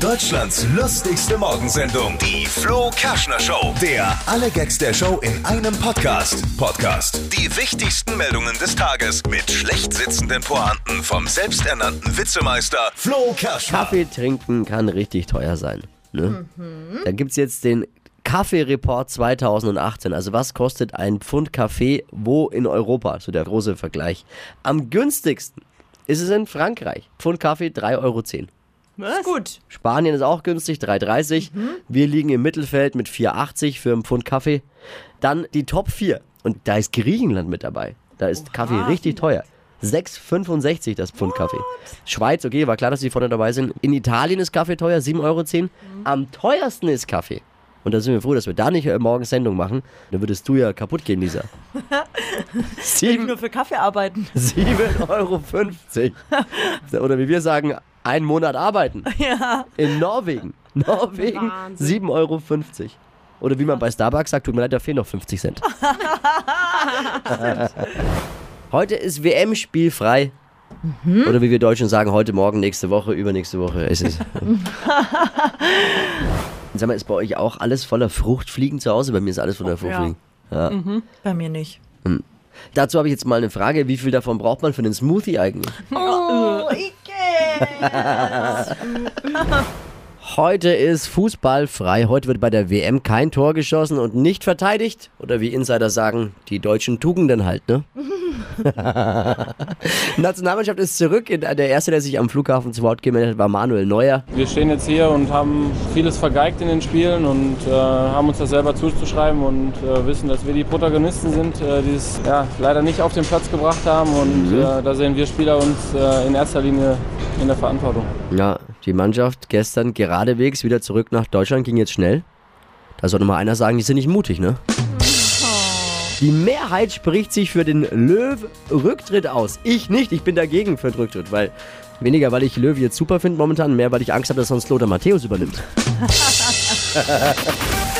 Deutschlands lustigste Morgensendung, die Flo Kerschner Show. Der alle Gags der Show in einem Podcast. Podcast. Die wichtigsten Meldungen des Tages mit schlecht sitzenden Pointen vom selbsternannten Witzemeister Flo Kerschner. Kaffee trinken kann richtig teuer sein. Ne? Da gibt es jetzt den Kaffee-Report 2018. Also was kostet ein Pfund Kaffee wo in Europa? So der große Vergleich. Am günstigsten ist es in Frankreich. Pfund Kaffee 3,10 Euro. Was? Gut. Spanien ist auch günstig, 3,30. Wir liegen im Mittelfeld mit 4,80 für einen Pfund Kaffee. Dann die Top 4. Und da ist Griechenland mit dabei. Da ist Kaffee richtig teuer. 6,65 das Pfund Kaffee. Schweiz, okay, war klar, dass die vorne dabei sind. In Italien ist Kaffee teuer, 7,10 Euro. Am teuersten ist Kaffee. Und da sind wir froh, dass wir da nicht äh, morgen Sendung machen. Dann würdest du ja kaputt gehen, Lisa. Ich Sieben- nur für Kaffee arbeiten. 7,50 Euro. Oder wie wir sagen, einen Monat arbeiten. Ja. In Norwegen. Norwegen 7,50 Euro. Oder wie man bei Starbucks sagt, tut mir leid, da fehlen noch 50 Cent. heute ist WM spielfrei. Oder wie wir Deutschen sagen, heute, morgen, nächste Woche, übernächste Woche. Es ist. Sag mal, ist bei euch auch alles voller Fruchtfliegen zu Hause? Bei mir ist alles voller Fruchtfliegen. Ja. Bei mir nicht. Dazu habe ich jetzt mal eine Frage. Wie viel davon braucht man für den Smoothie eigentlich? Oh, Heute ist Fußball frei. Heute wird bei der WM kein Tor geschossen und nicht verteidigt. Oder wie Insider sagen, die deutschen Tugenden halt, ne? Nationalmannschaft ist zurück. Der erste, der sich am Flughafen zu Wort gemeldet hat, war Manuel Neuer. Wir stehen jetzt hier und haben vieles vergeigt in den Spielen und äh, haben uns das selber zuzuschreiben und äh, wissen, dass wir die Protagonisten sind, äh, die es ja, leider nicht auf den Platz gebracht haben. Und äh, da sehen wir Spieler uns äh, in erster Linie in der Verantwortung. Ja, die Mannschaft gestern geradewegs wieder zurück nach Deutschland, ging jetzt schnell. Da sollte mal einer sagen, die sind nicht mutig, ne? Die Mehrheit spricht sich für den Löw-Rücktritt aus. Ich nicht, ich bin dagegen für den Rücktritt, weil weniger, weil ich Löw jetzt super finde momentan, mehr, weil ich Angst habe, dass sonst Lothar Matthäus übernimmt.